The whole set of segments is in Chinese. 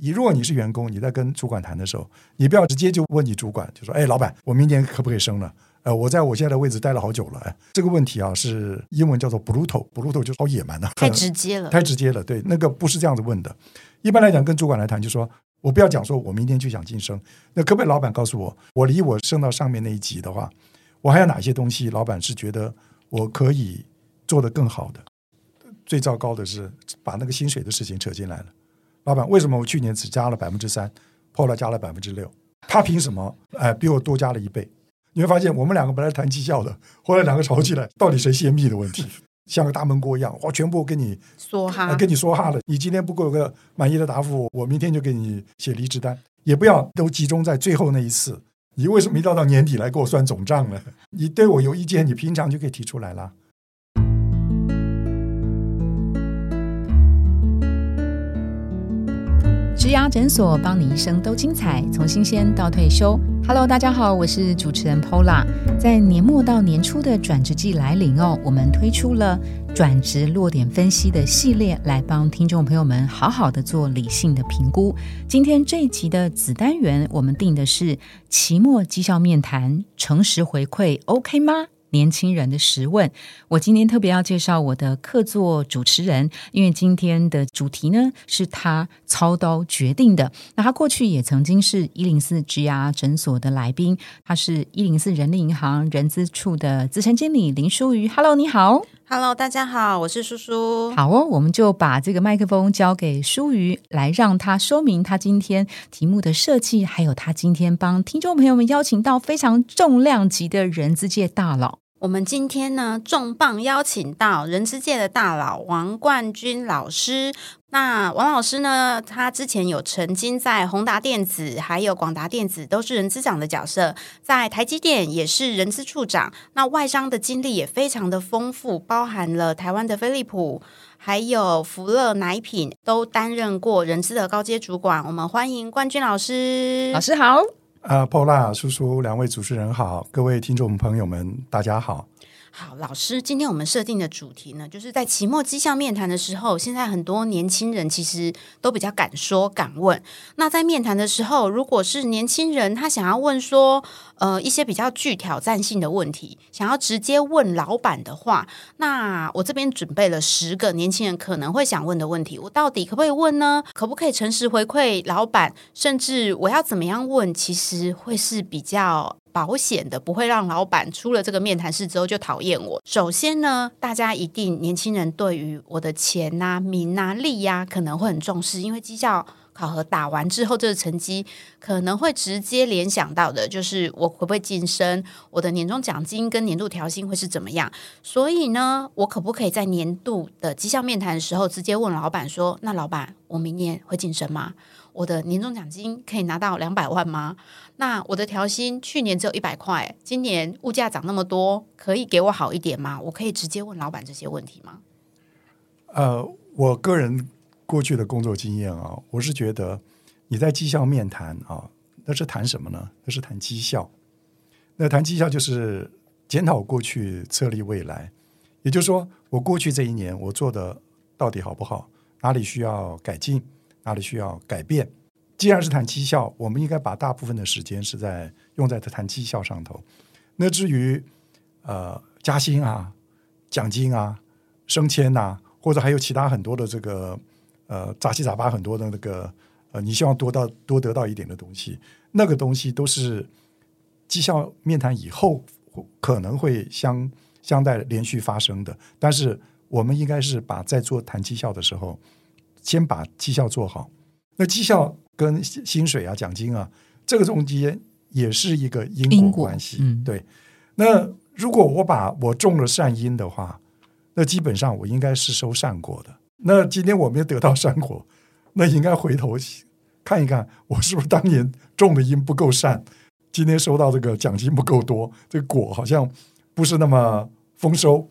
你如果你是员工，你在跟主管谈的时候，你不要直接就问你主管，就说：“哎，老板，我明年可不可以升了？”呃，我在我现在的位置待了好久了，哎，这个问题啊是英文叫做 brutal，brutal 就是好野蛮的，太直接了，太直接了。对，那个不是这样子问的。一般来讲，跟主管来谈，就说我不要讲说我明天就想晋升，那可不可以老板告诉我，我离我升到上面那一级的话，我还有哪些东西，老板是觉得我可以做得更好的？最糟糕的是把那个薪水的事情扯进来了。老板，为什么我去年只加了百分之三，后来加了百分之六？他凭什么？哎，比我多加了一倍？你会发现，我们两个本来谈绩效的，后来两个吵起来，到底谁泄密的问题，像个大闷锅一样，我全部跟你说哈，跟你说哈了。你今天不给我个满意的答复，我明天就给你写离职单。也不要都集中在最后那一次。你为什么一到到年底来给我算总账呢？你对我有意见，你平常就可以提出来了。植牙诊所，帮你一生都精彩，从新鲜到退休。Hello，大家好，我是主持人 Pola。在年末到年初的转职季来临哦，我们推出了转职落点分析的系列，来帮听众朋友们好好的做理性的评估。今天这一集的子单元，我们定的是期末绩效面谈，诚实回馈，OK 吗？年轻人的十问，我今天特别要介绍我的客座主持人，因为今天的主题呢是他操刀决定的。那他过去也曾经是一零四 G R 诊所的来宾，他是一零四人力银行人资处的资深经理林淑瑜。Hello，你好。Hello，大家好，我是叔叔。好哦，我们就把这个麦克风交给舒瑜，来让他说明他今天题目的设计，还有他今天帮听众朋友们邀请到非常重量级的人资界大佬。我们今天呢，重磅邀请到人资界的大佬王冠军老师。那王老师呢，他之前有曾经在宏达电子还有广达电子都是人资长的角色，在台积电也是人资处长。那外商的经历也非常的丰富，包含了台湾的飞利浦，还有福乐奶品，都担任过人资的高阶主管。我们欢迎冠军老师，老师好。啊破烂叔叔，两位主持人好，各位听众朋友们，大家好。好，老师，今天我们设定的主题呢，就是在期末绩效面谈的时候，现在很多年轻人其实都比较敢说敢问。那在面谈的时候，如果是年轻人他想要问说，呃，一些比较具挑战性的问题，想要直接问老板的话，那我这边准备了十个年轻人可能会想问的问题，我到底可不可以问呢？可不可以诚实回馈老板？甚至我要怎么样问，其实会是比较。保险的不会让老板出了这个面谈室之后就讨厌我。首先呢，大家一定年轻人对于我的钱呐、名呐、利呀可能会很重视，因为绩效考核打完之后，这个成绩可能会直接联想到的就是我会不会晋升，我的年终奖金跟年度调薪会是怎么样。所以呢，我可不可以在年度的绩效面谈的时候直接问老板说：“那老板，我明年会晋升吗？我的年终奖金可以拿到两百万吗？”那我的调薪去年只有一百块，今年物价涨那么多，可以给我好一点吗？我可以直接问老板这些问题吗？呃，我个人过去的工作经验啊，我是觉得你在绩效面谈啊，那是谈什么呢？那是谈绩效。那谈绩效就是检讨过去，策立未来。也就是说，我过去这一年我做的到底好不好？哪里需要改进？哪里需要改变？既然是谈绩效，我们应该把大部分的时间是在用在谈绩效上头。那至于呃加薪啊、奖金啊、升迁呐，或者还有其他很多的这个呃杂七杂八很多的那个呃，你希望多到多得到一点的东西，那个东西都是绩效面谈以后可能会相相待连续发生的。但是我们应该是把在做谈绩效的时候，先把绩效做好。那绩效。跟薪水啊、奖金啊，这个中间也是一个因果关系。嗯对，那如果我把我种了善因的话，那基本上我应该是收善果的。那今天我没有得到善果，那应该回头看一看，我是不是当年种的因不够善，今天收到这个奖金不够多，这个果好像不是那么丰收。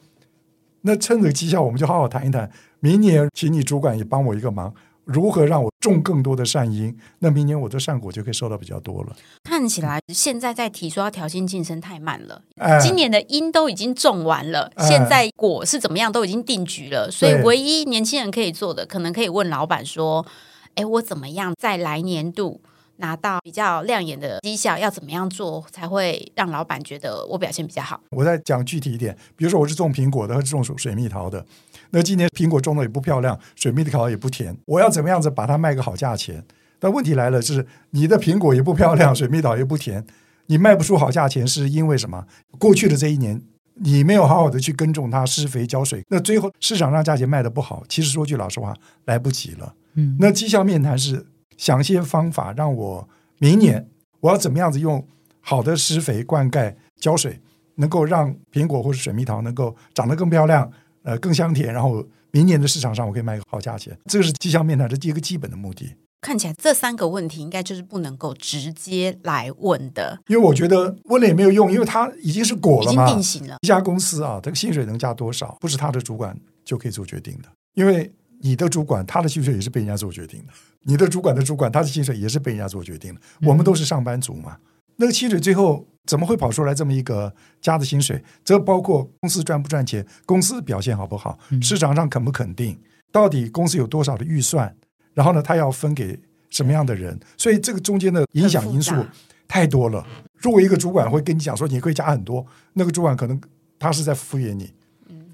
那趁着绩效，我们就好好谈一谈。明年，请你主管也帮我一个忙。如何让我种更多的善因？那明年我的善果就可以收到比较多了。看起来现在在提说要调薪晋升太慢了，今年的因都已经种完了，现在果是怎么样都已经定局了。所以唯一年轻人可以做的，可能可以问老板说：“哎，我怎么样在来年度拿到比较亮眼的绩效？要怎么样做才会让老板觉得我表现比较好？我再讲具体一点，比如说我是种苹果的，是种水蜜桃的，那今年苹果种的也不漂亮，水蜜桃也不甜，我要怎么样子把它卖个好价钱？但问题来了，是你的苹果也不漂亮，水蜜桃也不甜，你卖不出好价钱，是因为什么？过去的这一年。你没有好好的去耕种它、施肥、浇水，那最后市场上价钱卖的不好。其实说句老实话，来不及了。嗯，那绩效面谈是想些方法，让我明年我要怎么样子用好的施肥、灌溉、浇水，能够让苹果或者水蜜桃能够长得更漂亮，呃，更香甜，然后明年的市场上我可以卖个好价钱。这个是绩效面谈的第一个基本的目的。看起来这三个问题应该就是不能够直接来问的，因为我觉得问了也没有用，因为它已经是果了嘛，已经定型了。一家公司啊，这个薪水能加多少，不是他的主管就可以做决定的，因为你的主管他的薪水也是被人家做决定的，你的主管的主管他的薪水也是被人家做决定的。我们都是上班族嘛，那个薪水最后怎么会跑出来这么一个加的薪水？这包括公司赚不赚钱，公司表现好不好，市场上肯不肯定，到底公司有多少的预算？然后呢，他要分给什么样的人？所以这个中间的影响因素太多了。如果一个主管会跟你讲说你可以加很多，那个主管可能他是在敷衍你，嗯，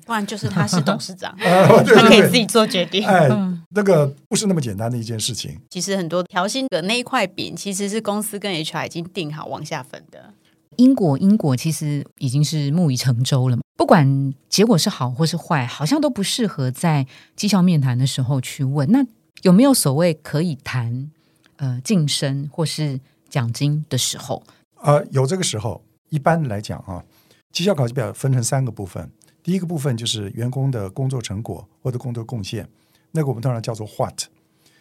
不然就是他是董事长，他可以自己做决定。哎，那个不是那么简单的一件事情。其实很多调薪的那一块饼，其实是公司跟 HR 已经定好往下分的。因果因果其实已经是木已成舟了嘛，不管结果是好或是坏，好像都不适合在绩效面谈的时候去问。那有没有所谓可以谈呃晋升或是奖金的时候？呃，有这个时候。一般来讲啊，绩效考绩表分成三个部分。第一个部分就是员工的工作成果或者工作贡献，那个我们当然叫做 what。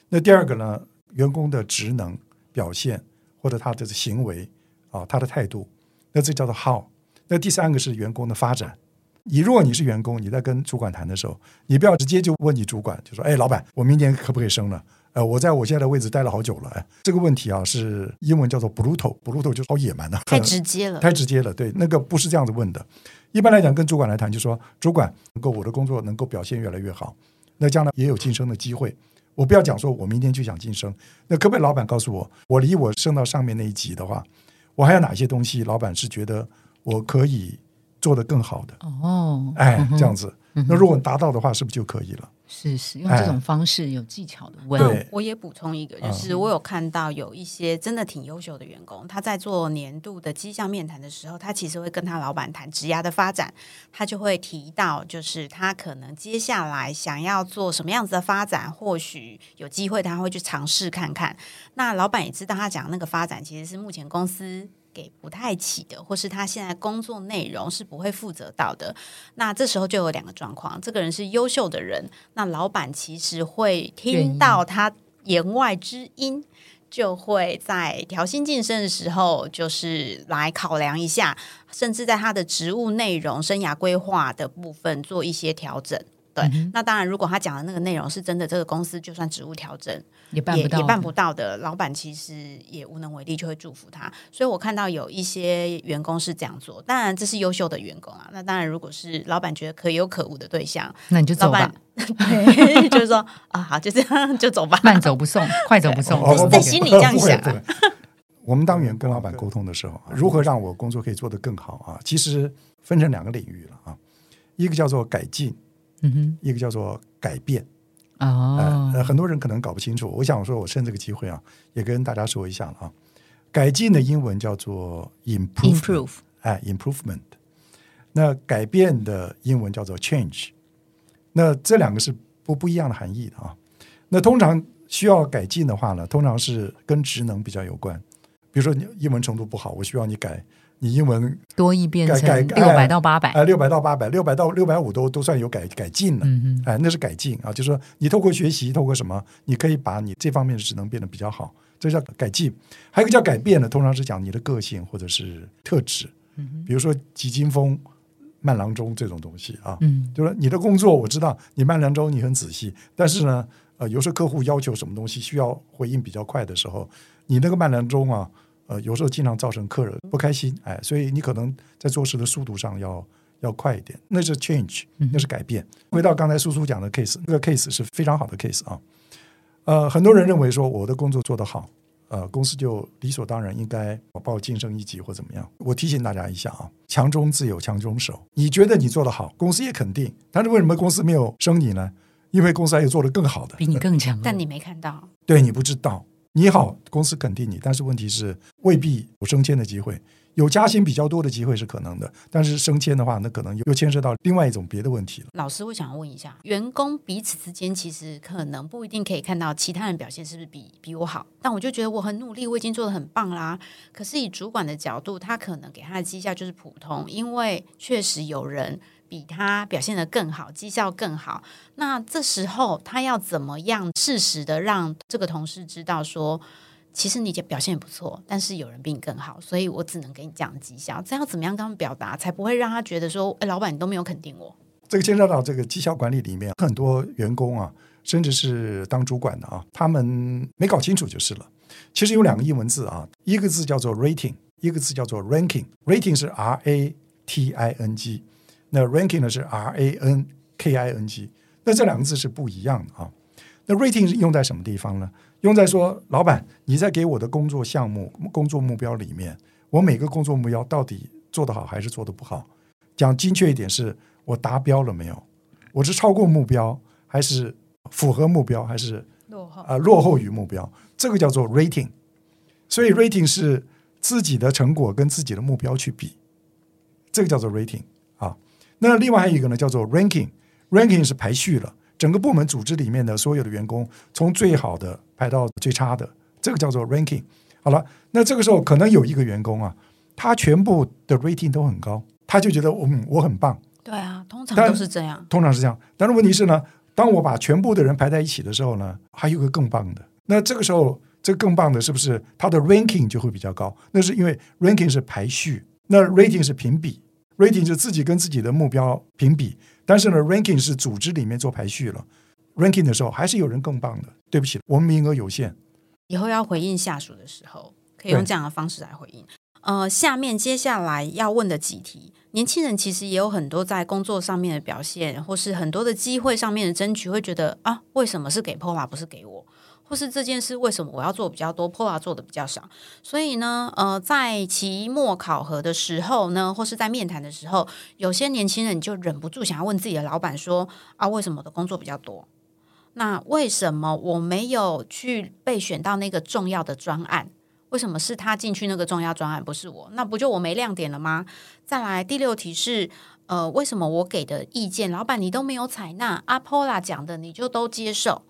那第二个呢，员工的职能表现或者他的行为啊，他的态度，那这叫做 how。那第三个是员工的发展。你如果你是员工，你在跟主管谈的时候，你不要直接就问你主管，就说：“哎，老板，我明年可不可以升了？呃，我在我现在的位置待了好久了。”哎，这个问题啊，是英文叫做 “brutal”，“brutal” 就是好野蛮的，太直接了，太直接了。对，那个不是这样子问的。一般来讲，跟主管来谈，就说：“主管，能够我的工作能够表现越来越好，那将来也有晋升的机会。我不要讲说我明天就想晋升，那可不可以老板告诉我，我离我升到上面那一级的话，我还有哪些东西，老板是觉得我可以？”做得更好的哦，哎，这样子，那如果达到的话，是不是就可以了？是是，用这种方式有技巧的问。对，我也补充一个，就是我有看到有一些真的挺优秀的员工，他在做年度的绩效面谈的时候，他其实会跟他老板谈职涯的发展，他就会提到，就是他可能接下来想要做什么样子的发展，或许有机会他会去尝试看看。那老板也知道，他讲那个发展其实是目前公司。给不太起的，或是他现在工作内容是不会负责到的，那这时候就有两个状况：这个人是优秀的人，那老板其实会听到他言外之音，就会在调薪晋升的时候，就是来考量一下，甚至在他的职务内容、生涯规划的部分做一些调整。对，那当然，如果他讲的那个内容是真的，这个公司就算职务调整也办不到，也办不到的。老板其实也无能为力，就会祝福他。所以我看到有一些员工是这样做，当然这是优秀的员工啊。那当然，如果是老板觉得可有可无的对象，那你就走吧。对，就是说啊，好，就这样就走吧，慢走不送，快走不送，在心里这样想。我们当员跟老板沟通的时候，如何让我工作可以做得更好啊？其实分成两个领域了啊，一个叫做改进。嗯哼，一个叫做改变哦，呃，很多人可能搞不清楚。我想说，我趁这个机会啊，也跟大家说一下了啊。改进的英文叫做 improve，哎，improvement。那改变的英文叫做 change。那这两个是不不一样的含义的啊。那通常需要改进的话呢，通常是跟职能比较有关。比如说你英文程度不好，我需要你改。你英文多一变成六百到八百，哎，六百到八百，六百到六百五都都算有改改进了，哎，那是改进啊，就是说你透过学习，透过什么，你可以把你这方面的职能变得比较好，这叫改进。还有一个叫改变的，通常是讲你的个性或者是特质，嗯比如说急惊风、慢郎中这种东西啊，嗯，就是你的工作我知道你慢郎中，你很仔细，但是呢，呃，有时候客户要求什么东西需要回应比较快的时候，你那个慢郎中啊。呃，有时候经常造成客人不开心，哎，所以你可能在做事的速度上要要快一点，那是 change，那是改变。回到刚才苏苏讲的 case，那个 case 是非常好的 case 啊。呃，很多人认为说我的工作做得好，呃，公司就理所当然应该把我晋升一级或怎么样。我提醒大家一下啊，强中自有强中手。你觉得你做得好，公司也肯定，但是为什么公司没有升你呢？因为公司还有做得更好的，比你更强。但你没看到，对你不知道。你好，公司肯定你，但是问题是未必有升迁的机会。有加薪比较多的机会是可能的，但是升迁的话，那可能又牵涉到另外一种别的问题了。老师，我想问一下，员工彼此之间其实可能不一定可以看到其他人表现是不是比比我好，但我就觉得我很努力，我已经做的很棒啦。可是以主管的角度，他可能给他的绩效就是普通，因为确实有人比他表现的更好，绩效更好。那这时候他要怎么样适时的让这个同事知道说？其实你表现也不错，但是有人比你更好，所以我只能给你这样绩效。这要怎么样跟他们表达，才不会让他觉得说，哎，老板你都没有肯定我？这个牵涉到这个绩效管理里面，很多员工啊，甚至是当主管的啊，他们没搞清楚就是了。其实有两个英文字啊，一个字叫做 rating，一个字叫做 ranking。rating 是 R A T I N G，那 ranking 呢是 R A N K I N G。那这两个字是不一样的啊。那 rating 是用在什么地方呢？用在说，老板，你在给我的工作项目、工作目标里面，我每个工作目标到底做得好还是做得不好？讲精确一点，是我达标了没有？我是超过目标，还是符合目标，还是落后？啊，落后于目标，这个叫做 rating。所以 rating 是自己的成果跟自己的目标去比，这个叫做 rating 啊。那另外还有一个呢，叫做 ranking，ranking 是排序了。整个部门组织里面的所有的员工，从最好的排到最差的，这个叫做 ranking。好了，那这个时候可能有一个员工啊，他全部的 rating 都很高，他就觉得嗯我很棒。对啊，通常都是这样。通常是这样，但是问题是呢，当我把全部的人排在一起的时候呢，还有个更棒的。那这个时候，这个更棒的是不是他的 ranking 就会比较高？那是因为 ranking 是排序，那 rating 是评比，rating 就自己跟自己的目标评比。但是呢，ranking 是组织里面做排序了，ranking 的时候还是有人更棒的。对不起，我们名额有限。以后要回应下属的时候，可以用这样的方式来回应。呃，下面接下来要问的几题，年轻人其实也有很多在工作上面的表现，或是很多的机会上面的争取，会觉得啊，为什么是给 Pola 不是给我？或是这件事为什么我要做比较多，Pola 做的比较少？所以呢，呃，在期末考核的时候呢，或是在面谈的时候，有些年轻人就忍不住想要问自己的老板说：啊，为什么我的工作比较多？那为什么我没有去被选到那个重要的专案？为什么是他进去那个重要专案，不是我？那不就我没亮点了吗？再来第六题是，呃，为什么我给的意见，老板你都没有采纳？阿 Pola 讲的你就都接受？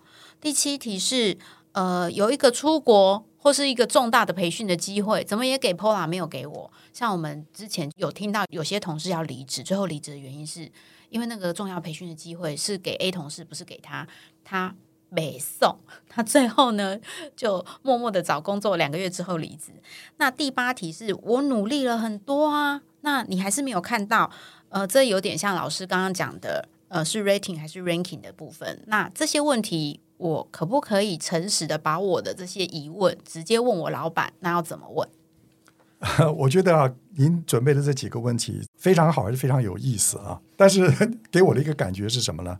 第七题是，呃，有一个出国或是一个重大的培训的机会，怎么也给 Pola 没有给我？像我们之前有听到有些同事要离职，最后离职的原因是因为那个重要培训的机会是给 A 同事，不是给他，他没送，他最后呢就默默的找工作，两个月之后离职。那第八题是我努力了很多啊，那你还是没有看到？呃，这有点像老师刚刚讲的，呃，是 rating 还是 ranking 的部分？那这些问题。我可不可以诚实的把我的这些疑问直接问我老板？那要怎么问？我觉得啊，您准备的这几个问题非常好，还是非常有意思啊。但是 给我的一个感觉是什么呢？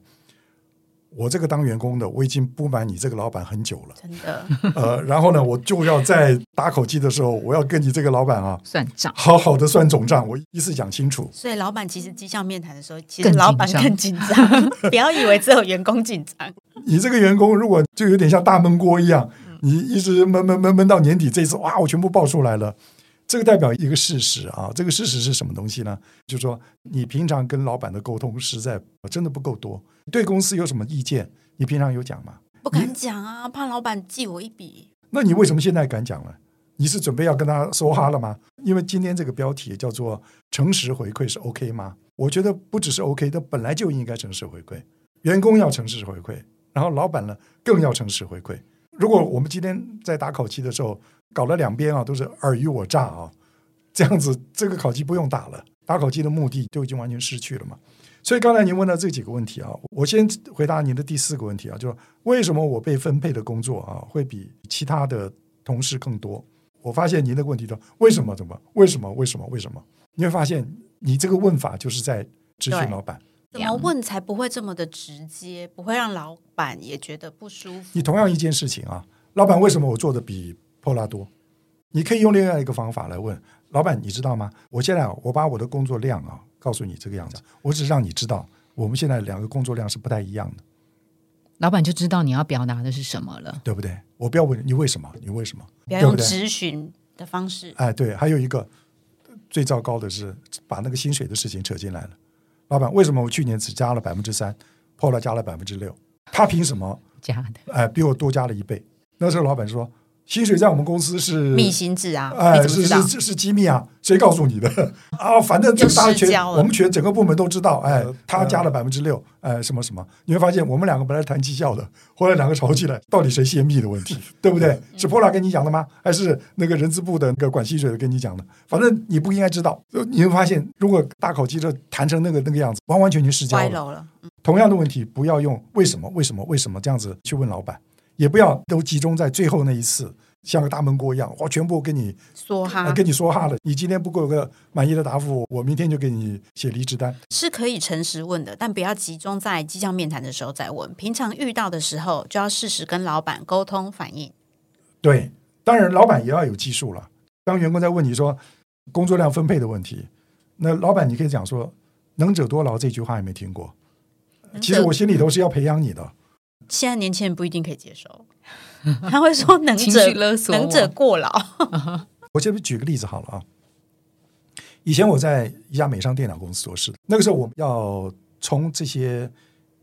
我这个当员工的，我已经不满你这个老板很久了，真的。呃，然后呢，我就要在打口机的时候，我要跟你这个老板啊算账，好好的算总账，我一次讲清楚。所以，老板其实绩效面谈的时候，其实老板更紧张。不要以为只有员工紧张，你这个员工如果就有点像大闷锅一样，你一直闷闷闷闷到年底，这次哇，我全部爆出来了。这个代表一个事实啊，这个事实是什么东西呢？就是说，你平常跟老板的沟通实在真的不够多。对公司有什么意见？你平常有讲吗？不敢讲啊，怕老板记我一笔。那你为什么现在敢讲了？你是准备要跟他说话了吗？因为今天这个标题叫做“诚实回馈”是 OK 吗？我觉得不只是 OK，它本来就应该诚实回馈。员工要诚实回馈，然后老板呢更要诚实回馈。如果我们今天在打考期的时候搞了两边啊都是尔虞我诈啊，这样子这个考期不用打了，打考期的目的就已经完全失去了嘛。所以刚才您问到这几个问题啊，我先回答您的第四个问题啊，就是为什么我被分配的工作啊会比其他的同事更多？我发现您的问题说为什么？怎么？为什么？为什么？为什么？你会发现你这个问法就是在咨询老板，怎么问才不会这么的直接，不会让老板也觉得不舒服？你同样一件事情啊，老板为什么我做的比 Pola 多？你可以用另外一个方法来问老板，你知道吗？我现在啊我把我的工作量啊告诉你这个样子，我只是让你知道我们现在两个工作量是不太一样的，老板就知道你要表达的是什么了。对不对？我不要问你为什么，你为什么？不要用对不对质询的方式，哎，对，还有一个最糟糕的是把那个薪水的事情扯进来了。老板，为什么我去年只加了百分之三，Pola 加了百分之六？他凭什么？加的，哎，比我多加了一倍。那时候老板说，薪水在我们公司是密薪制啊，哎？是是是是机密啊，谁告诉你的 啊？反正这就大家全失焦了我们全整个部门都知道，哎，他加了百分之六，哎，什么什么？你会发现我们两个本来谈绩效的，后来两个吵起来，到底谁泄密的问题，对不对？是 Pola 跟你讲的吗？还是那个人资部的那个管薪水的跟你讲的？反正你不应该知道。呃你会发现，如果大口鸡的谈成那个那个样子，完完全全失焦了。了，同样的问题，不要用为什么为什么为什么这样子去问老板，也不要都集中在最后那一次，像个大闷锅一样，我全部跟你梭哈呃跟你说哈了。你今天不给我个满意的答复，我明天就给你写离职单。是可以诚实问的，但不要集中在绩效面谈的时候再问。平常遇到的时候，就要适时跟老板沟通反映。对，当然老板也要有技术了。当员工在问你说工作量分配的问题，那老板你可以讲说“能者多劳”这句话有没有听过？其实我心里头是要培养你的。现在年轻人不一定可以接受，他会说能者 能者过劳。我这边举个例子好了啊。以前我在一家美商电脑公司做事，那个时候我们要从这些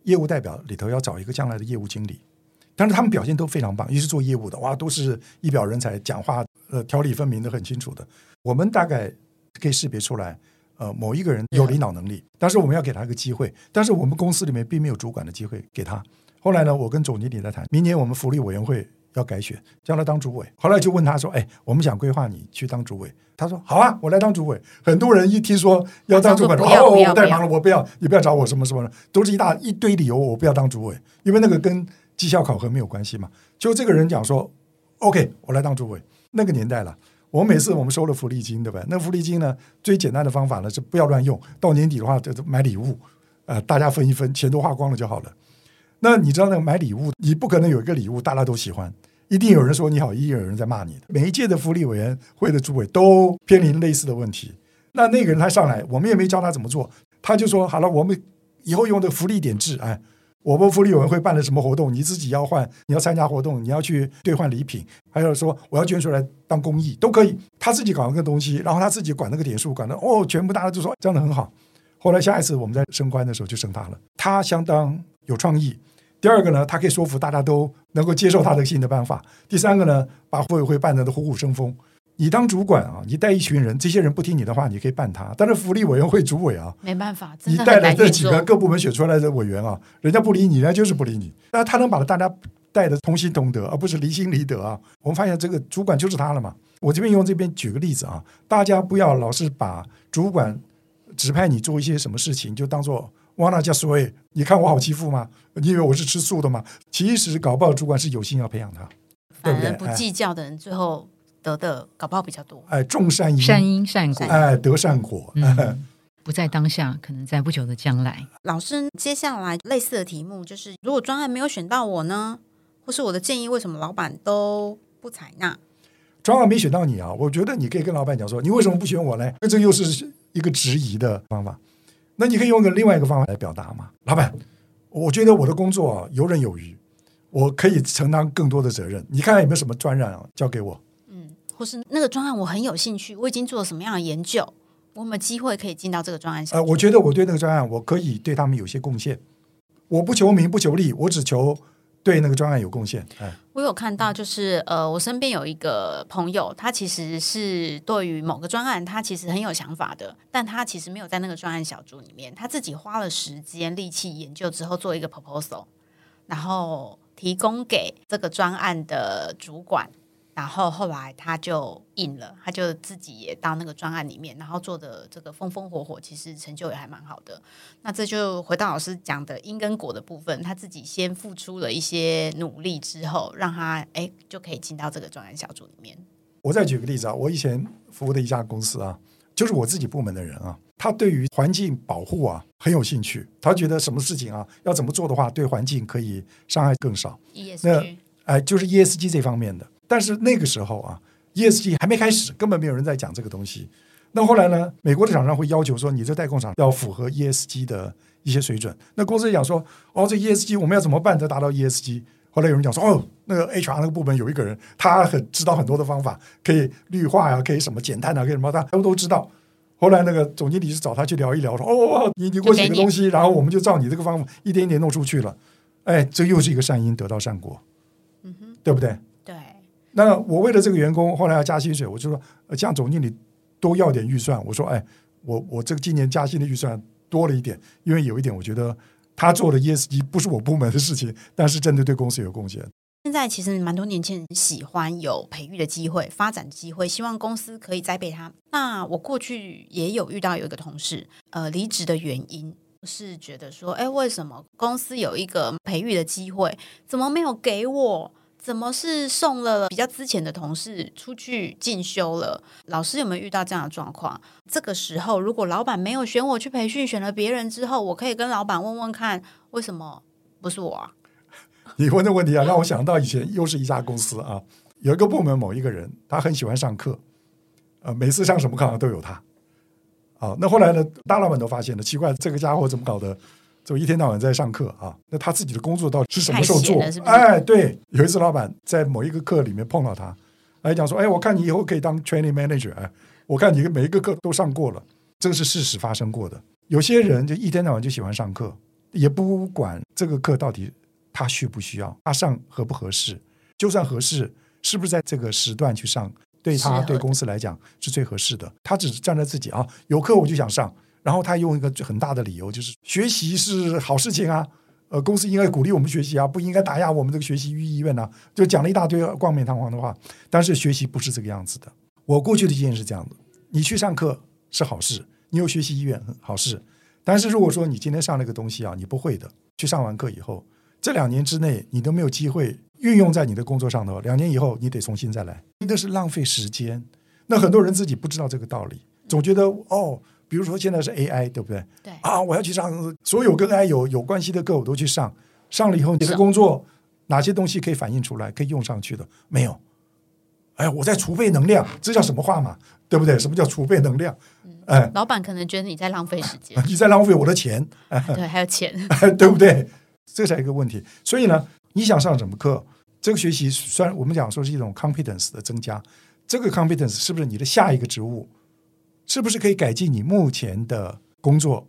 业务代表里头要找一个将来的业务经理，但是他们表现都非常棒，一是做业务的，哇，都是一表人才，讲话呃条理分明的很清楚的。我们大概可以识别出来，呃，某一个人有领导能力，但是我们要给他一个机会，但是我们公司里面并没有主管的机会给他。后来呢，我跟总经理在谈，明年我们福利委员会要改选，将来当主委。后来就问他说：“哎，我们想规划你去当主委。”他说：“好啊，我来当主委。”很多人一听说要当主委，说 哦，我太忙了，我不要，你不要找我什么什么的，都是一大一堆理由，我不要当主委，因为那个跟绩效考核没有关系嘛。就这个人讲说：“OK，我来当主委。”那个年代了。我每次我们收了福利金，对吧？那福利金呢，最简单的方法呢是不要乱用，到年底的话就是买礼物，呃，大家分一分，钱都花光了就好了。那你知道那个买礼物，你不可能有一个礼物大家都喜欢，一定有人说你好，一定有人在骂你。每一届的福利委员会的主委都偏临类似的问题。那那个人他上来，我们也没教他怎么做，他就说好了，我们以后用的福利点制，哎，我们福利委员会办了什么活动，你自己要换，你要参加活动，你要去兑换礼品，还有说我要捐出来当公益都可以。他自己搞那个东西，然后他自己管那个点数，管的哦，全部大家就说这样的很好。后来下一次我们在升官的时候就升他了，他相当有创意。第二个呢，他可以说服大家都能够接受他的新的办法。第三个呢，把会委会办得虎虎生风。你当主管啊，你带一群人，这些人不听你的话，你可以办他。但是福利委员会主委啊，没办法，你带的很难运的这几个。各部门选出来的委员啊，人家不理你，人家就是不理你。那他能把大家带的同心同德，而不是离心离德啊。我们发现这个主管就是他了嘛。我这边用这边举个例子啊，大家不要老是把主管指派你做一些什么事情，就当做哇那叫所谓，你看我好欺负吗？你以为我是吃素的吗？其实搞不好主管是有心要培养他，对不对反而不计较的人，最后得的搞不好比较多。哎，种善因，善因善果，哎，得善果。哎嗯，不在当下，可能在不久的将来。老师，接下来类似的题目就是，如果专案没有选到我呢，或是我的建议，为什么老板都不采纳？专案没选到你啊，我觉得你可以跟老板讲说，你为什么不选我呢？这又是一个质疑的方法。那你可以用个另外一个方法来表达吗，老板，我觉得我的工作啊游刃有余，我可以承担更多的责任。你看看有没有什么专案啊交给我？嗯，或是那个专案我很有兴趣，我已经做了什么样的研究，我有没有机会可以进到这个专案小呃，我觉得我对那个专案，我可以对他们有些贡献。我不求名不求利，我只求对那个专案有贡献。哎，我有看到，就是呃，我身边有一个朋友，他其实是对于某个专案，他其实很有想法的，但他其实没有在那个专案小组里面，他自己花了时间力气研究之后做一个 proposal，然后提供给这个专案的主管。然后后来他就应了，他就自己也到那个专案里面，然后做的这个风风火火，其实成就也还蛮好的。那这就回到老师讲的因跟果的部分，他自己先付出了一些努力之后，让他哎就可以进到这个专案小组里面。我再举个例子啊，我以前服务的一家公司啊，就是我自己部门的人啊，他对于环境保护啊很有兴趣，他觉得什么事情啊要怎么做的话，对环境可以伤害更少。ESG 哎，就是 ESG 这方面的。但是那个时候啊，ESG 还没开始，根本没有人在讲这个东西。那后来呢，美国的厂商会要求说，你这代工厂要符合 ESG 的一些水准。那公司讲说，哦，这 ESG 我们要怎么办才达到 ESG？后来有人讲说，哦，那个 HR 那个部门有一个人，他很知道很多的方法，可以绿化呀、可以什么减碳啊，可以什么，他都都知道。后来那个总经理是找他去聊一聊，说，哦，你你给我写个东西，然后我们就照你这个方法一点一点弄出去了。哎，这又是一个善因得到善果，嗯哼，对不对？那我为了这个员工，后来要加薪水，我就说，呃，向总经理多要点预算。我说，哎，我我这个今年加薪的预算多了一点，因为有一点，我觉得他做的 ESG 不是我部门的事情，但是真的对公司有贡献。现在其实蛮多年轻人喜欢有培育的机会、发展机会，希望公司可以栽培他。那我过去也有遇到有一个同事，呃，离职的原因是觉得说，哎，为什么公司有一个培育的机会，怎么没有给我？怎么是送了比较之前的同事出去进修了？老师有没有遇到这样的状况？这个时候，如果老板没有选我去培训，选了别人之后，我可以跟老板问问看，为什么不是我啊？你问的问题啊，让我想到以前又是一家公司啊，有一个部门某一个人，他很喜欢上课，呃，每次上什么课都有他。啊，那后来呢，大老板都发现了，奇怪，这个家伙怎么搞的？就一天到晚在上课啊，那他自己的工作到底是什么时候做哎，对，有一次老板在某一个课里面碰到他，哎，讲说，哎，我看你以后可以当 training manager，哎，我看你每一个课都上过了，这个是事实发生过的。有些人就一天到晚就喜欢上课，也不管这个课到底他需不需要，他上合不合适，就算合适，是不是在这个时段去上，对他对公司来讲是最合适的。他只是站在自己啊，有课我就想上，然后他用一个很大的理由，就是学习是好事情啊，呃，公司应该鼓励我们学习啊，不应该打压我们这个学习意愿啊，就讲了一大堆冠冕堂皇的话。但是学习不是这个样子的。我过去的经验是这样的：你去上课是好事，你有学习意愿好事。但是如果说你今天上那个东西啊，你不会的，去上完课以后，这两年之内你都没有机会运用在你的工作上头，两年以后你得重新再来，那是浪费时间。那很多人自己不知道这个道理，总觉得哦，比如说现在是 AI，对不对？对啊，我要去上所有跟 AI 有有关系的课，我都去上。上了以后，你的工作哪些东西可以反映出来，可以用上去的？没有。哎，我在储备能量，这叫什么话嘛？对不对？什么叫储备能量？哎，老板可能觉得你在浪费时间，你在浪费我的钱，对，还有钱，对不对？这才一个问题。所以呢，你想上什么课？这个学习虽然我们讲说是一种 competence 的增加，这个 competence 是不是你的下一个职务？是不是可以改进你目前的工作？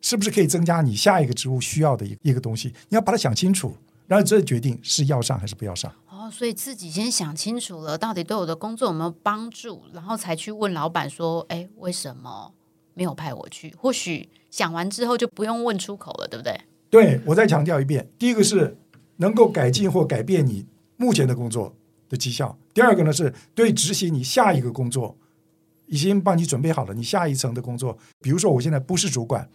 是不是可以增加你下一个职务需要的一一个东西？你要把它想清楚，然后这决定是要上还是不要上。哦，所以自己先想清楚了，到底对我的工作有没有帮助，然后才去问老板说：“哎，为什么没有派我去？”或许想完之后就不用问出口了，对不对？对我再强调一遍，第一个是能够改进或改变你目前的工作的绩效；第二个呢是对执行你下一个工作已经帮你准备好了，你下一层的工作。比如说我现在不是主管，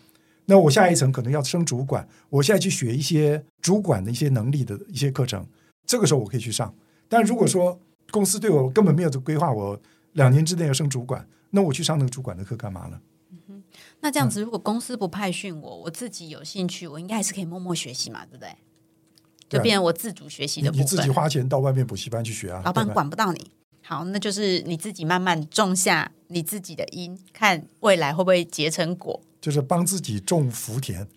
那我下一层可能要升主管，我现在去学一些主管的一些能力的一些课程，这个时候我可以去上。但如果说公司对我根本没有这规划，我两年之内要升主管，那我去上那个主管的课干嘛呢？那这样子，如果公司不派训我，我自己有兴趣，我应该还是可以默默学习嘛，对不对？就变成我自主学习的你自己，花钱到外面补习班去学啊，老板管不到你。好，那就是你自己慢慢种下你自己的因，看未来会不会结成果。就是帮自己种福田。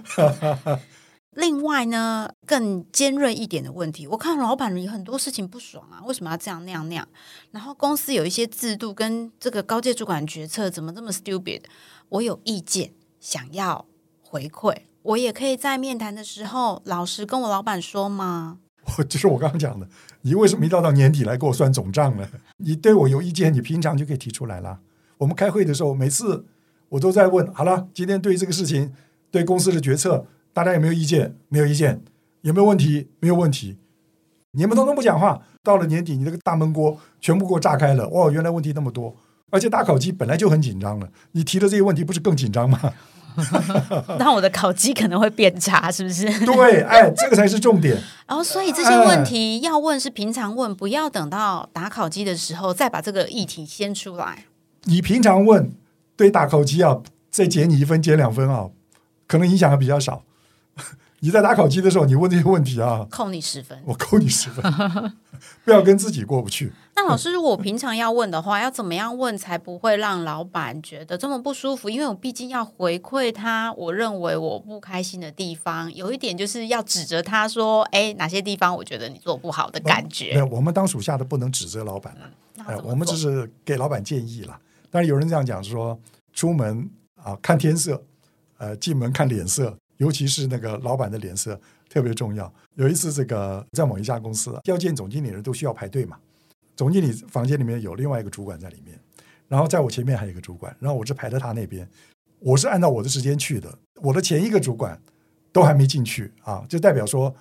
另外呢，更尖锐一点的问题，我看老板有很多事情不爽啊，为什么要这样那样那样？然后公司有一些制度跟这个高阶主管决策怎么这么 stupid？我有意见，想要回馈，我也可以在面谈的时候老实跟我老板说吗？就是我刚刚讲的，你为什么一到到年底来给我算总账呢？你对我有意见，你平常就可以提出来啦。我们开会的时候，每次我都在问，好了，今天对这个事情，对公司的决策，大家有没有意见？没有意见，有没有问题？没有问题。你们都都不讲话，到了年底，你那个大闷锅全部给我炸开了。哇，原来问题那么多，而且打烤鸡本来就很紧张了，你提的这些问题不是更紧张吗？那我的烤鸡可能会变差，是不是？对，哎，这个才是重点。然后，所以这些问题要问是平常问，不要等到打烤鸡的时候再把这个议题先出来。你平常问，对打考绩啊，再减你一分减两分啊，可能影响还比较少。你在打考绩的时候，你问这些问题啊，扣你十分。我扣你十分，不要跟自己过不去。那老师，如果我平常要问的话，要怎么样问才不会让老板觉得这么不舒服？因为我毕竟要回馈他，我认为我不开心的地方，有一点就是要指责他说：“哎，哪些地方我觉得你做不好的感觉。”没有，我们当属下的不能指责老板哎，我们只是给老板建议了。但是有人这样讲说，出门啊看天色，呃，进门看脸色。尤其是那个老板的脸色特别重要。有一次，这个在某一家公司要见总经理的人都需要排队嘛。总经理房间里面有另外一个主管在里面，然后在我前面还有一个主管，然后我是排在他那边。我是按照我的时间去的，我的前一个主管都还没进去啊，就代表说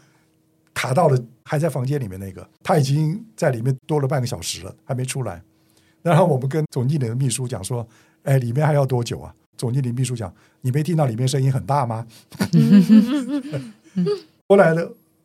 卡到了还在房间里面那个，他已经在里面多了半个小时了，还没出来。然后我们跟总经理的秘书讲说：“哎，里面还要多久啊？”总经理秘书讲：“你没听到里面声音很大吗？” 后来呢，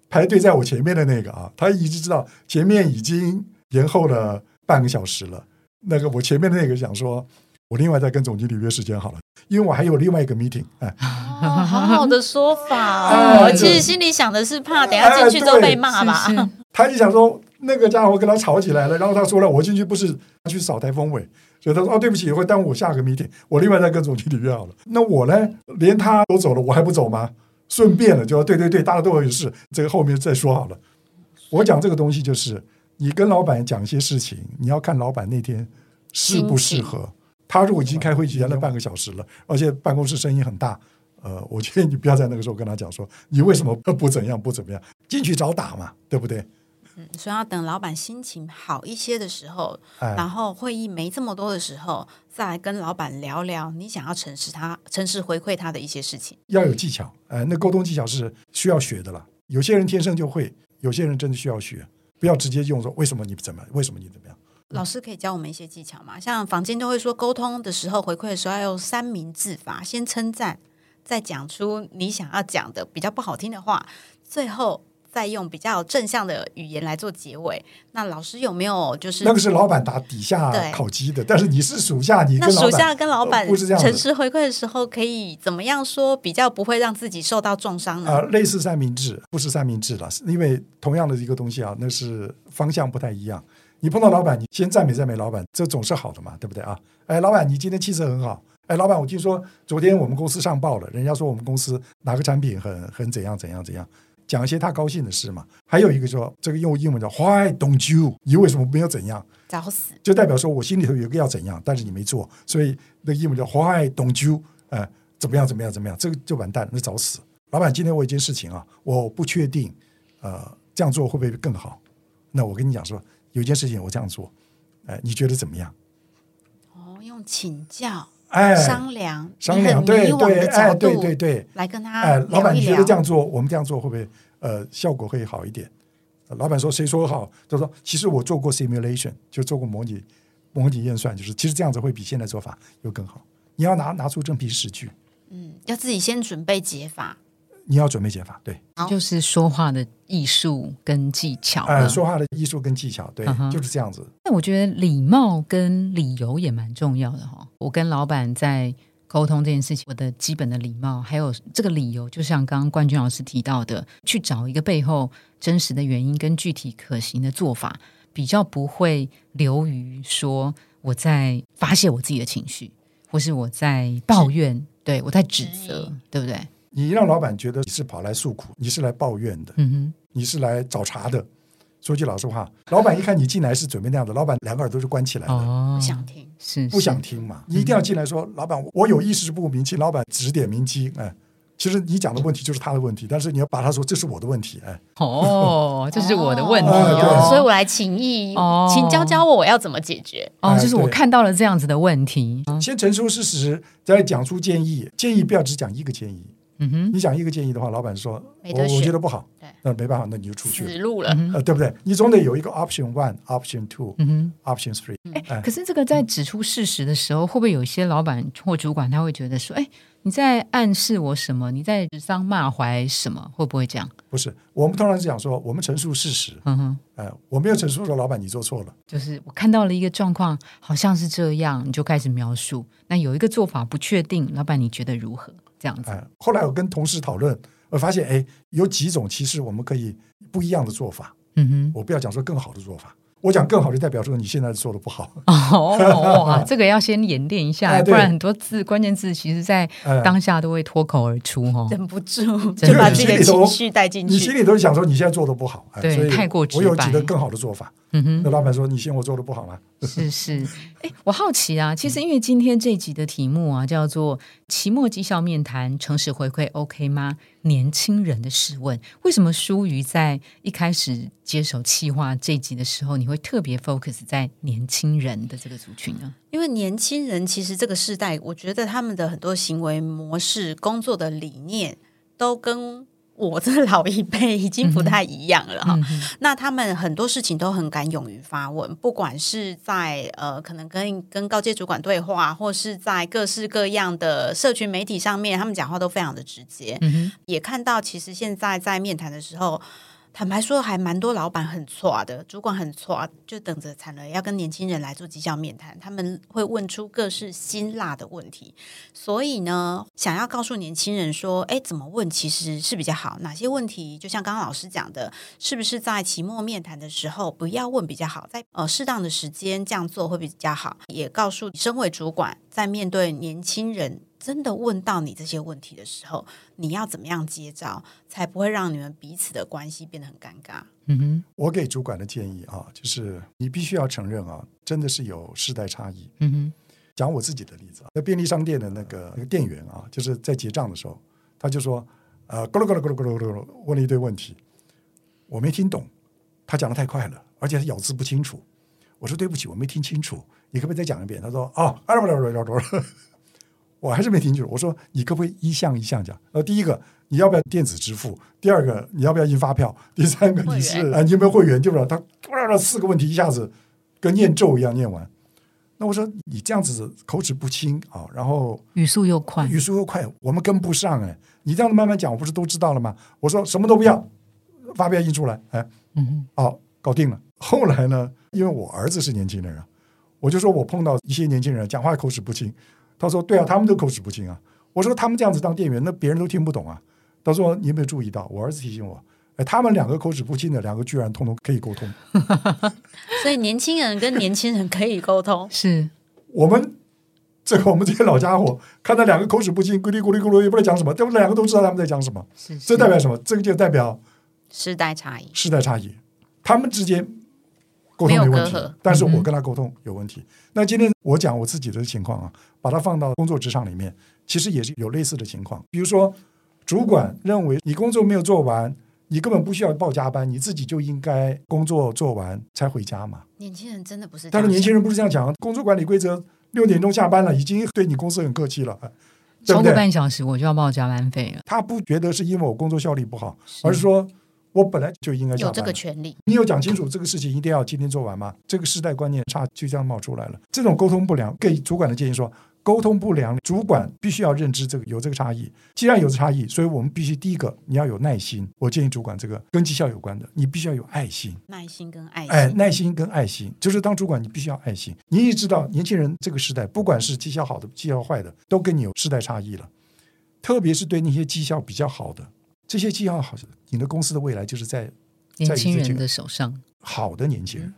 排队在我前面的那个啊，他一直知道前面已经延后了半个小时了。那个我前面的那个想说：“我另外再跟总经理约时间好了，因为我还有另外一个 meeting。”哎，好好的说法哦。其实心里想的是怕等下进去之后被骂吧。他就想说，那个家伙跟他吵起来了，然后他说了：“我进去不是去扫台风尾。”所以他说：“哦，对不起，会耽误我下个 meeting，我另外再跟总经理约好了。那我呢，连他都走了，我还不走吗？顺便了，就要对对对，大家都有事，这个后面再说好了。我讲这个东西就是，你跟老板讲一些事情，你要看老板那天适不适合。他如果已经开会前了半个小时了，而且办公室声音很大，呃，我建议你不要在那个时候跟他讲说，你为什么不怎样不怎么样，进去找打嘛，对不对？”嗯，所以要等老板心情好一些的时候，然后会议没这么多的时候，再来跟老板聊聊你想要诚实他、诚实回馈他的一些事情。要有技巧，哎，那沟通技巧是需要学的了。有些人天生就会，有些人真的需要学。不要直接用说为什么你怎么，为什么你怎么样。老师可以教我们一些技巧吗？像坊间都会说，沟通的时候回馈的时候要用三明治法，先称赞，再讲出你想要讲的比较不好听的话，最后。再用比较正向的语言来做结尾。那老师有没有就是那个是老板打底下烤鸡的，但是你是属下，你那属下跟老板不是这样诚实回馈的时候，可以怎么样说比较不会让自己受到重伤呢？啊，类似三明治，不是三明治了，因为同样的一个东西啊，那是方向不太一样。你碰到老板，你先赞美赞美老板，这总是好的嘛，对不对啊？哎，老板，你今天气色很好。哎，老板，我听说昨天我们公司上报了，人家说我们公司哪个产品很很怎样怎样怎样。讲一些他高兴的事嘛，还有一个说这个用英文叫 Why don't you？你为什么没有怎样？找死！就代表说我心里头有一个要怎样，但是你没做，所以那英文叫 Why don't you？呃，怎么样？怎么样？怎么样？这个就完蛋，那找死！老板，今天我有件事情啊，我不确定，呃，这样做会不会更好？那我跟你讲说，有一件事情我这样做，哎，你觉得怎么样？哦，用请教。哎，商量，商量，对对，哎，对对对，来跟他哎，老板，你觉得这样做，我们这样做会不会呃效果会好一点？老板说谁说好？他说其实我做过 simulation，就做过模拟模拟验算，就是其实这样子会比现在做法又更好。你要拿拿出真凭实据，嗯，要自己先准备解法。你要准备解法，对，就是说话的艺术跟技巧。哎，说话的艺术跟技巧，对，就是这样子。那我觉得礼貌跟理由也蛮重要的哈。我跟老板在沟通这件事情，我的基本的礼貌，还有这个理由，就像刚刚冠军老师提到的，去找一个背后真实的原因跟具体可行的做法，比较不会流于说我在发泄我自己的情绪，或是我在抱怨，对我在指责，对不对？你让老板觉得你是跑来诉苦，你是来抱怨的，嗯哼，你是来找茬的。说句老实话，老板一看你进来是准备那样的，老板两个耳朵是关起来了，不想听，是不想听嘛？你一定要进来说，老板，我有意识不明，请老板指点明机。哎，其实你讲的问题就是他的问题，但是你要把他说这是我的问题。哎，哦，这是我的问题，所以我来请意，请教教我我要怎么解决。哦，就是我看到了这样子的问题，先陈述事实，再讲出建议。建议不要只讲一个建议。嗯哼，你讲一个建议的话，老板说我觉得不好对，那没办法，那你就出去了，死路了。呃，对不对？你总得有一个 option one、option two、嗯 option three。哼。哎可是这个在指出事实的时候，会不会有一些老板或主管他会觉得说，哎，你在暗示我什么？你在指桑骂槐什么？会不会这样？不是，我们通常是讲说，我们陈述事实，嗯哼。哎，我没有陈述说老板你做错了，就是我看到了一个状况，好像是这样，你就开始描述。那有一个做法不确定，老板你觉得如何？这样子，哎，后来我跟同事讨论，我发现，哎，有几种其实我们可以不一样的做法。嗯哼，我不要讲说更好的做法，我讲更好就代表说你现在做的不好。哦，哇，这个要先演练一下，哎不然很多字关键字其实在哎当下都会脱口而出哦。忍不住就把自己的情绪带进去你心去。里都想说你现在做的不好，哎，对太过直我有几白个更好的做法。嗯哼，那老板说你嫌我做的不好吗？是是，哎，我好奇啊，其实因为今天这集的题目啊叫做“期末绩效面谈，诚实回馈 OK 吗？年轻人的试问”，为什么舒瑜在一开始接手企划这集的时候，你会特别 focus 在年轻人的这个族群呢？因为年轻人其实这个时代，我觉得他们的很多行为模式、工作的理念，都跟我这老一辈已经不太一样了哈。那他们很多事情都很敢勇于发问，不管是在呃可能跟跟高阶主管对话，或是在各式各样的社群媒体上面，他们讲话都非常的直接。嗯，也看到，其实现在在面谈的时候，坦白说，还蛮多老板很错的，主管很错，就等着惨了，要跟年轻人来做绩效面谈，他们会问出各式辛辣的问题。所以呢，想要告诉年轻人说，哎，怎么问其实是比较好，哪些问题，就像刚刚老师讲的，是不是在期末面谈的时候不要问比较好，在呃适当的时间这样做会比较好。也告诉身为主管，在面对年轻人。真的问到你这些问题的时候，你要怎么样接招，才不会让你们彼此的关系变得很尴尬？嗯哼，我给主管的建议啊，就是你必须要承认啊，真的是有世代差异。嗯哼，讲我自己的例子啊，那便利商店的那个那个店员啊，就是在结账的时候，他就说，呃，咕噜咕噜咕噜咕噜咕噜，问了一堆问题，我没听懂，他讲的太快了，而且他咬字不清楚。我说对不起，我没听清楚，你可不可以再讲一遍？他说哦，啊不不不不不，我还是没听清楚。我说你可不可以一项一项讲？呃，第一个你要不要电子支付？第二个你要不要印发票？第三个你是啊，你有没有会员？对不对？他突然四个问题一下子跟念咒一样念完。那我说你这样子口齿不清啊，然后语速又快，语速又快，我们跟不上哎。你这样子慢慢讲，我不是都知道了吗？我说什么都不要，发票印出来，哎，嗯哼，哦，搞定了。后来呢，因为我儿子是年轻人啊，我就说我碰到一些年轻人讲话口齿不清，他说对啊，他们都口齿不清啊。我说他们这样子当店员，那别人都听不懂啊。他说你有没有注意到？我儿子提醒我，哎，他们两个口齿不清的两个居然通通可以沟通。所以年轻人跟年轻人可以沟通，是，我们这个我们这些老家伙看到两个口齿不清，咕哩咕哩咕噜也不知道讲什么，他们两个都知道他们在讲什么，是，这代表什么？这个就代表世代差异。世代差异，他们之间沟通没问题，但是我跟他沟通有问题。那今天我讲我自己的情况啊，把它放到工作职场里面，其实也是有类似的情况。比如说，主管认为你工作没有做完，你根本不需要报加班，你自己就应该工作做完才回家嘛。年轻人真的不是这样想，但是年轻人不是这样讲，工作管理规则六点钟下班了，已经对你公司很客气了，对超过？半小时我就要报加班费了，他不觉得是因为我工作效率不好，而是说我本来就应该有这个权利。你有讲清楚这个事情一定要今天做完吗？这个时代观念差就这样冒出来了。这种沟通不良，给主管的建议说，沟通不良，主管必须要认知这个有这个差异。既然有这差异，所以我们必须第一个你要有耐心。我建议主管这个跟绩效有关的，你必须要有爱心。耐心跟爱心，哎，耐心跟爱心，就是当主管你必须要爱心。你也知道，年轻人这个时代，不管是绩效好的、绩效坏的，都跟你有时代差异了。特别是对那些绩效比较好的，这些绩效好的，你的公司的未来就是在年轻人的手上。好的年轻人。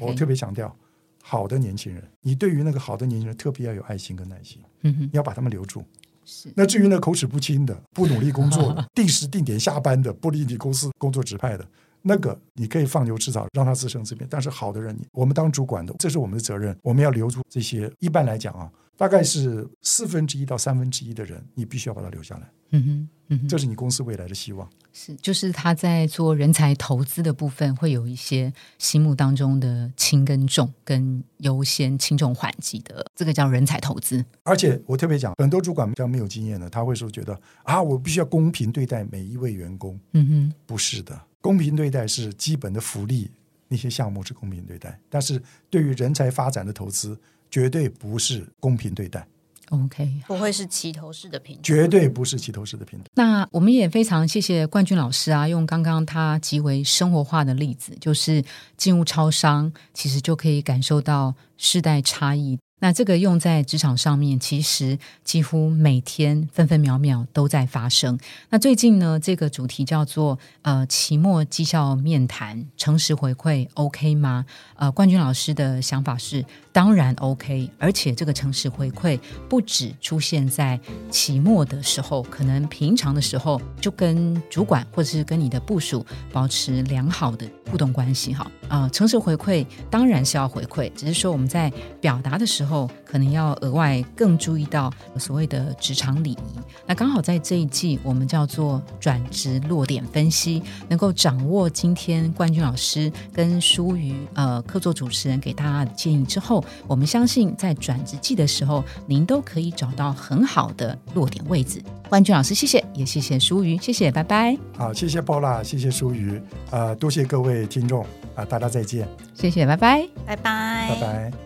我特别强调，好的年轻人，你对于那个好的年轻人特别要有爱心跟耐心，嗯哼，你要把他们留住。是那至于那口齿不清的、不努力工作的、定时定点下班的、不理你公司工作指派的，那个你可以放牛吃草，让他自生自灭。但是好的人，我们当主管的，这是我们的责任，我们要留住这些。一般来讲啊，大概是四分之一到三分之一的人，你必须要把他留下来，嗯哼，嗯哼，这是你公司未来的希望。是，就是他在做人才投资的部分，会有一些心目当中的轻跟重，跟优先轻重缓急的，这个叫人才投资。而且我特别讲，很多主管比较没有经验的，他会说觉得啊，我必须要公平对待每一位员工。嗯哼，不是的，公平对待是基本的福利，那些项目是公平对待，但是对于人才发展的投资，绝对不是公平对待，OK，不会是齐头式的评价。绝对不是齐头式的平等。那我们也非常谢谢冠军老师啊，用刚刚他极为生活化的例子，就是进入超商，其实就可以感受到世代差异。那这个用在职场上面，其实几乎每天分分秒秒都在发生。那最近呢，这个主题叫做呃期末绩效面谈，诚实回馈 OK 吗？呃，冠军老师的想法是当然 OK，而且这个诚实回馈不止出现在期末的时候，可能平常的时候就跟主管或者是跟你的部署保持良好的互动关系哈。啊、诚实回馈当然是要回馈，只是说我们在表达的时候，可能要额外更注意到所谓的职场礼仪。那刚好在这一季，我们叫做转职落点分析，能够掌握今天冠军老师跟舒瑜呃客座主持人给大家的建议之后，我们相信在转职季的时候，您都可以找到很好的落点位置。冠军老师，谢谢，也谢谢舒瑜，谢谢，拜拜，好，谢谢 Paula，谢谢舒瑜，呃，多谢各位听众啊、大家再见，谢谢，拜拜。拜拜，拜拜。